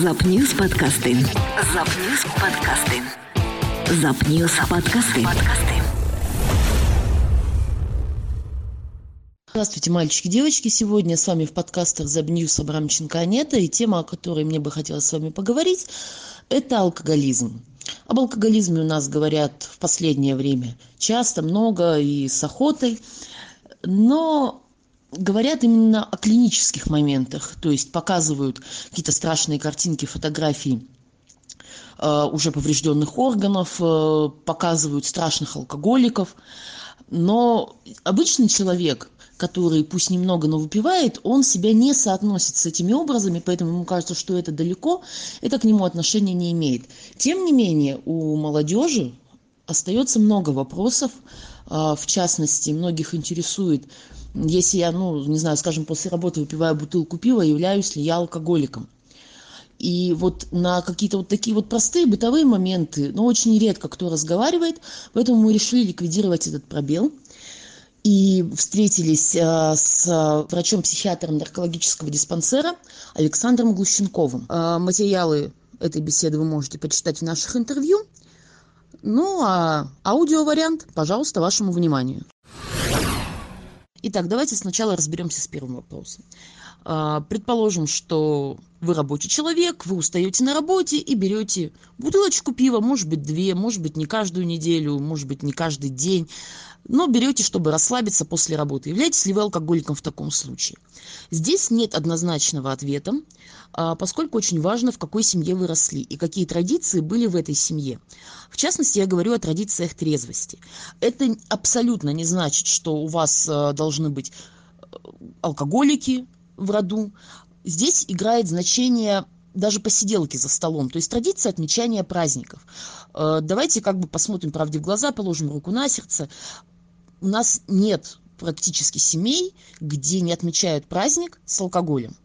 Запньюз подкасти. Запньюз подкасти. Запньюз подкасти. Подкасти. Здравствуйте, мальчики, девочки. Сегодня с вами в подкастах Забньюс Абрамченко Анета. И тема, о которой мне бы хотелось с вами поговорить, это алкоголизм. Об алкоголизме у нас говорят в последнее время часто, много и с охотой. Но говорят именно о клинических моментах, то есть показывают какие-то страшные картинки, фотографии э, уже поврежденных органов, э, показывают страшных алкоголиков. Но обычный человек, который пусть немного, но выпивает, он себя не соотносит с этими образами, поэтому ему кажется, что это далеко, это к нему отношения не имеет. Тем не менее, у молодежи остается много вопросов, э, в частности, многих интересует, если я, ну, не знаю, скажем, после работы выпиваю бутылку пива, являюсь ли я алкоголиком. И вот на какие-то вот такие вот простые бытовые моменты, но очень редко кто разговаривает, поэтому мы решили ликвидировать этот пробел. И встретились э, с врачом-психиатром наркологического диспансера Александром Глущенковым. Э, материалы этой беседы вы можете почитать в наших интервью. Ну а аудиовариант, пожалуйста, вашему вниманию. Итак, давайте сначала разберемся с первым вопросом. А, предположим, что вы рабочий человек, вы устаете на работе и берете бутылочку пива, может быть, две, может быть, не каждую неделю, может быть, не каждый день, но берете, чтобы расслабиться после работы. Являетесь ли вы алкоголиком в таком случае? Здесь нет однозначного ответа, а, поскольку очень важно, в какой семье вы росли и какие традиции были в этой семье. В частности, я говорю о традициях трезвости. Это абсолютно не значит, что у вас а, должны быть э, алкоголики, в роду. Здесь играет значение даже посиделки за столом, то есть традиция отмечания праздников. Э, давайте как бы посмотрим правде в глаза, положим руку на сердце. У нас нет практически семей, где не отмечают праздник с алкоголем.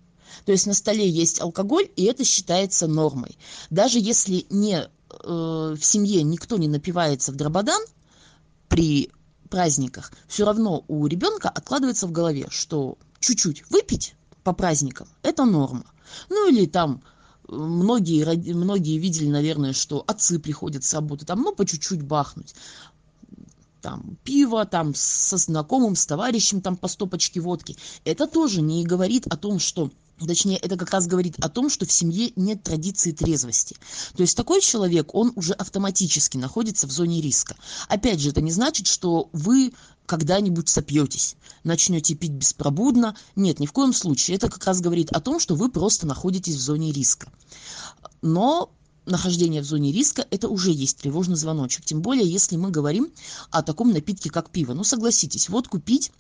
То есть на столе есть алкоголь, и это считается нормой. Даже если не, э, в семье никто не напивается в дрободан при праздниках, все равно у ребенка откладывается в голове, что чуть-чуть выпить по праздникам. Это норма. Ну или там многие многие видели наверное что отцы приходят с работы там ну по чуть-чуть бахнуть. Там пиво там со знакомым с товарищем там по стопочке водки. Это тоже не говорит о том что Точнее, это как раз говорит о том, что в семье нет традиции трезвости. То есть такой человек, он уже автоматически находится в зоне риска. Опять же, это не значит, что вы когда-нибудь сопьетесь, начнете пить беспробудно. Нет, ни в коем случае. Это как раз говорит о том, что вы просто находитесь в зоне риска. Но нахождение в зоне риска это уже есть тревожный звоночек. Тем более, если мы говорим о таком напитке, как пиво. Ну, согласитесь, вот купить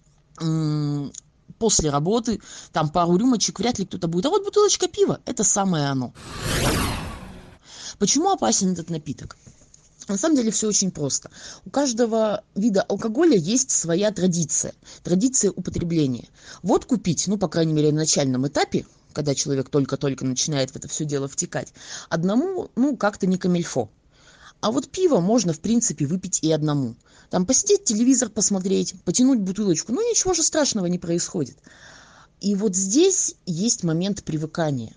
после работы, там пару рюмочек, вряд ли кто-то будет. А вот бутылочка пива – это самое оно. Почему опасен этот напиток? На самом деле все очень просто. У каждого вида алкоголя есть своя традиция, традиция употребления. Вот купить, ну, по крайней мере, на начальном этапе, когда человек только-только начинает в это все дело втекать, одному, ну, как-то не камильфо. А вот пиво можно, в принципе, выпить и одному. Там посидеть, телевизор посмотреть, потянуть бутылочку. Ну, ничего же страшного не происходит. И вот здесь есть момент привыкания.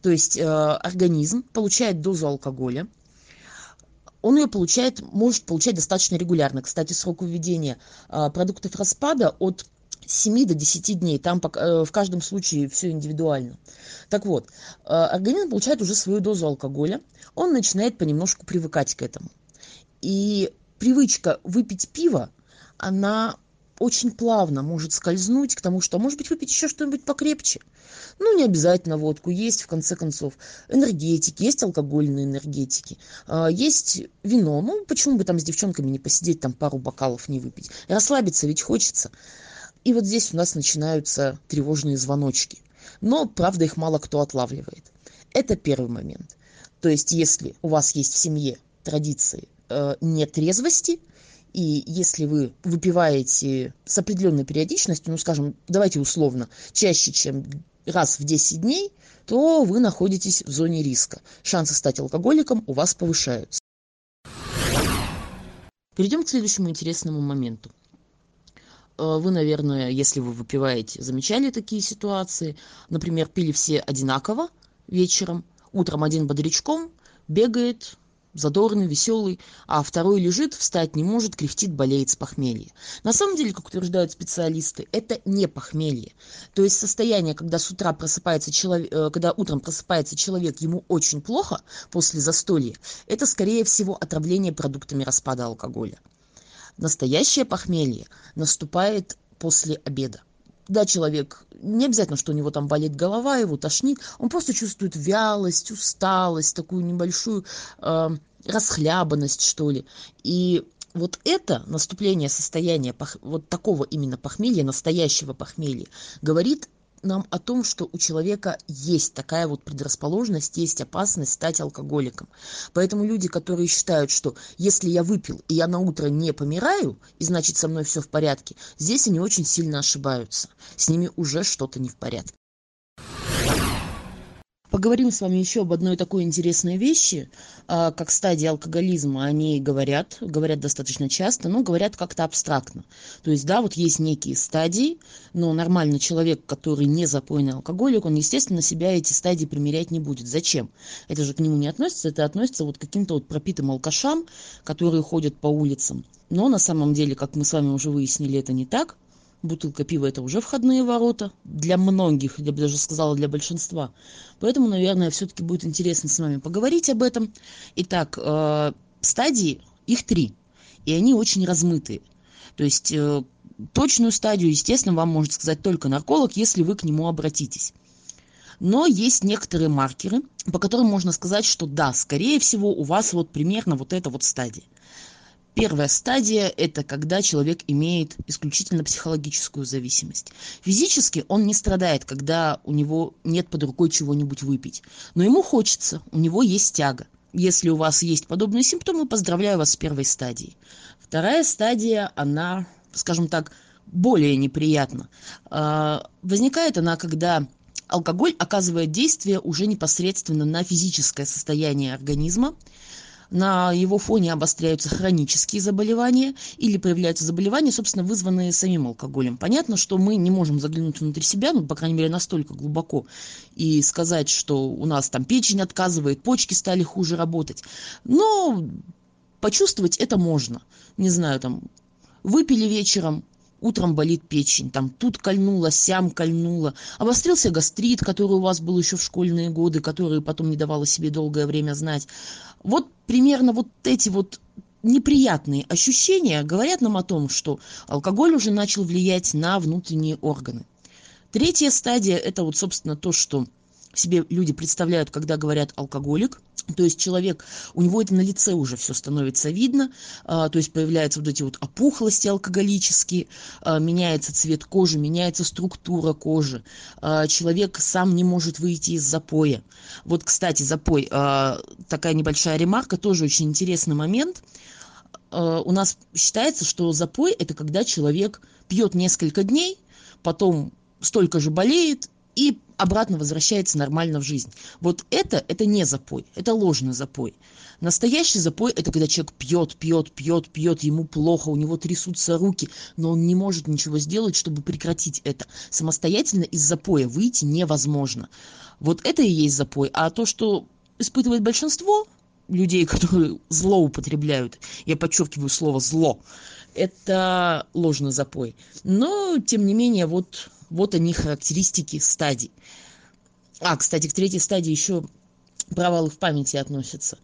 То есть э, организм получает дозу алкоголя, он ее получает, может получать достаточно регулярно. Кстати, срок введения э, продуктов распада от 7 до 10 дней. Там э, в каждом случае все индивидуально. Так вот, э, организм получает уже свою дозу алкоголя, он начинает понемножку привыкать к этому. И привычка выпить пиво, она очень плавно может скользнуть к тому, что, может быть, выпить еще что-нибудь покрепче. Ну, не обязательно водку. Есть, в конце концов, энергетики, есть алкогольные энергетики, а, есть вино. Ну, почему бы там с девчонками не посидеть, там пару бокалов не выпить? Расслабиться ведь хочется. И вот здесь у нас начинаются тревожные звоночки. Но, правда, их мало кто отлавливает. Это первый момент. То есть, если у вас есть в семье традиции э, нетрезвости, и если вы выпиваете с определенной периодичностью, ну, скажем, давайте условно, чаще, чем раз в 10 дней, то вы находитесь в зоне риска. Шансы стать алкоголиком у вас повышаются. Перейдем к следующему интересному моменту. Э, вы, наверное, если вы выпиваете, замечали такие ситуации. Например, пили все одинаково вечером, утром один бодрячком бегает задорный, веселый, а второй лежит, встать не может, кряхтит, болеет с похмелья. На самом деле, как утверждают специалисты, это не похмелье. То есть состояние, когда с утра просыпается человек, э, когда утром просыпается человек, ему очень плохо после застолья, это скорее всего отравление продуктами распада алкоголя. Настоящее похмелье наступает после обеда да, человек, не обязательно, что у него там болит голова, его тошнит, он просто чувствует вялость, усталость, такую небольшую э, расхлябанность, что ли. И вот это наступление состояния вот такого именно похмелья, настоящего похмелья, говорит нам о том, что у человека есть такая вот предрасположенность, есть опасность стать алкоголиком. Поэтому люди, которые считают, что если я выпил и я на утро не помираю, и значит со мной все в порядке, здесь они очень сильно ошибаются. С ними уже что-то не в порядке. Поговорим с вами еще об одной такой интересной вещи, а, как стадии алкоголизма. Они говорят, говорят достаточно часто, но говорят как-то абстрактно. То есть, да, вот есть некие стадии, но нормальный человек, который не запойный алкоголик, он, естественно, себя эти стадии примерять не будет. Зачем? Это же к нему не относится, это относится вот к каким-то вот пропитым алкашам, которые ходят по улицам. Но на самом деле, как мы с вами уже выяснили, это не так бутылка пива это уже входные ворота для многих я бы даже сказала для большинства. Поэтому наверное все-таки будет интересно с вами поговорить об этом. Итак э, стадии их три и они очень размытые. То есть э, точную стадию естественно вам может сказать только нарколог если вы к нему обратитесь. Но есть некоторые маркеры по которым можно сказать что да скорее всего у вас вот примерно вот эта вот стадия Первая стадия – это когда человек имеет исключительно психологическую зависимость. Физически он не страдает, когда у него нет под рукой чего-нибудь выпить. Но ему хочется, у него есть тяга. Если у вас есть подобные симптомы, поздравляю вас с первой стадией. Вторая стадия, она, скажем так, более неприятна. А, возникает она, когда алкоголь оказывает действие уже непосредственно на физическое состояние организма, на его фоне обостряются хронические заболевания или появляются заболевания, собственно, вызванные самим алкоголем. Понятно, что мы не можем заглянуть внутрь себя, ну, по крайней мере, настолько глубоко, и сказать, что у нас там печень отказывает, почки стали хуже работать. Но почувствовать это можно. Не знаю, там, выпили вечером, утром болит печень, там тут кольнуло, сям кольнуло, обострился гастрит, который у вас был еще в школьные годы, который потом не давало себе долгое время знать. Вот примерно вот эти вот неприятные ощущения говорят нам о том, что алкоголь уже начал влиять на внутренние органы. Третья стадия – это вот, собственно, то, что себе люди представляют, когда говорят алкоголик, то есть человек, у него это на лице уже все становится видно, а, то есть появляются вот эти вот опухлости алкоголические, а, меняется цвет кожи, меняется структура кожи, а, человек сам не может выйти из запоя. Вот, кстати, запой, такая небольшая ремарка, тоже очень интересный момент. У нас считается, что запой это когда человек пьет несколько дней, потом столько же болеет и обратно возвращается нормально в жизнь. Вот это, это не запой, это ложный запой. Настоящий запой – это когда человек пьет, пьет, пьет, пьет, ему плохо, у него трясутся руки, но он не может ничего сделать, чтобы прекратить это. Самостоятельно из запоя выйти невозможно. Вот это и есть запой. А то, что испытывает большинство людей, которые злоупотребляют, я подчеркиваю слово «зло», это ложный запой. Но, тем не менее, вот вот они характеристики стадий. А, кстати, к третьей стадии еще провалы в памяти относятся.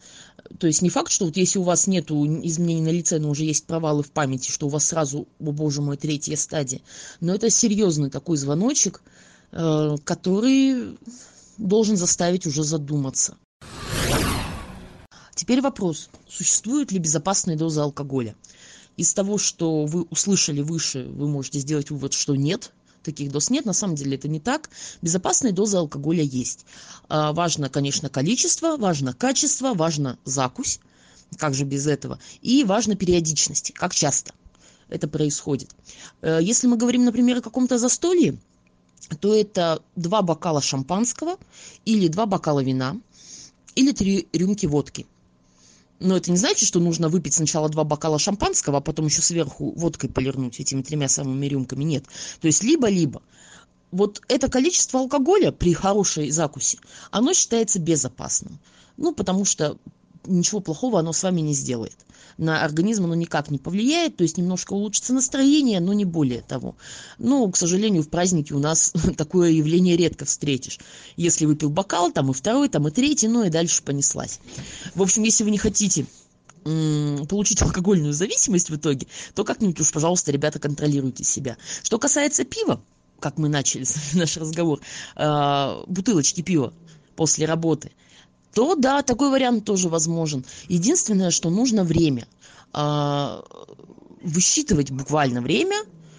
То есть не факт, что вот если у вас нет изменений на лице, но уже есть провалы в памяти, что у вас сразу, о боже мой, третья стадия. Но это серьезный такой звоночек, э, который должен заставить уже задуматься. Теперь вопрос, существует ли безопасная доза алкоголя? Из того, что вы услышали выше, вы можете сделать вывод, что нет, таких доз нет, на самом деле это не так. Безопасные дозы алкоголя есть. А, важно, конечно, количество, важно качество, важно закусь, как же без этого, и важно периодичность, как часто это происходит. Э, если мы говорим, например, о каком-то застолье, то это два бокала шампанского или два бокала вина или три рюмки водки – но это не значит, что нужно выпить сначала два бокала шампанского, а потом еще сверху водкой полирнуть этими тремя самыми рюмками. Нет. То есть либо-либо. вот это количество алкоголя при хорошей закуси, оно считается безопасным. Ну, потому что ничего плохого оно с вами не сделает. На организм оно никак не повлияет, то есть немножко улучшится настроение, но не более того. Но, к сожалению, в празднике у нас такое явление редко встретишь. Если выпил бокал, там и второй, там и третий, ну и дальше понеслась. В общем, если вы не хотите получить алкогольную зависимость в итоге, то как-нибудь уж, пожалуйста, ребята, контролируйте себя. Что касается пива, как мы начали наш разговор, э, бутылочки пива после работы, то да, такой вариант тоже возможен. Единственное, что нужно время. Э, высчитывать буквально время,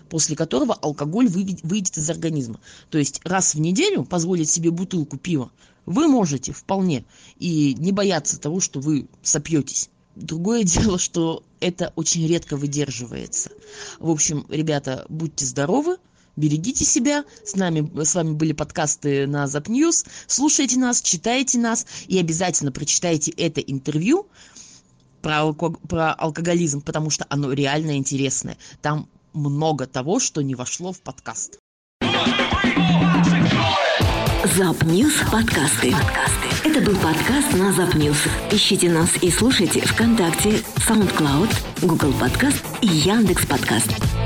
после которого алкоголь выйдет из организма. То есть раз в неделю позволить себе бутылку пива вы можете вполне и не бояться того, что вы сопьетесь. Другое дело, что это очень редко выдерживается. В общем, ребята, будьте здоровы, берегите себя. С нами, с вами были подкасты на Запньюз. Слушайте нас, читайте нас и обязательно прочитайте это интервью про, алко про алкоголизм, потому что оно реально интересное. Там много того, что не вошло в подкаст. Запньюз подкасты. подкасты. Это был подкаст на Запньюз. Ищите нас и слушайте ВКонтакте, SoundCloud, Google Подкаст и Яндекс Подкаст.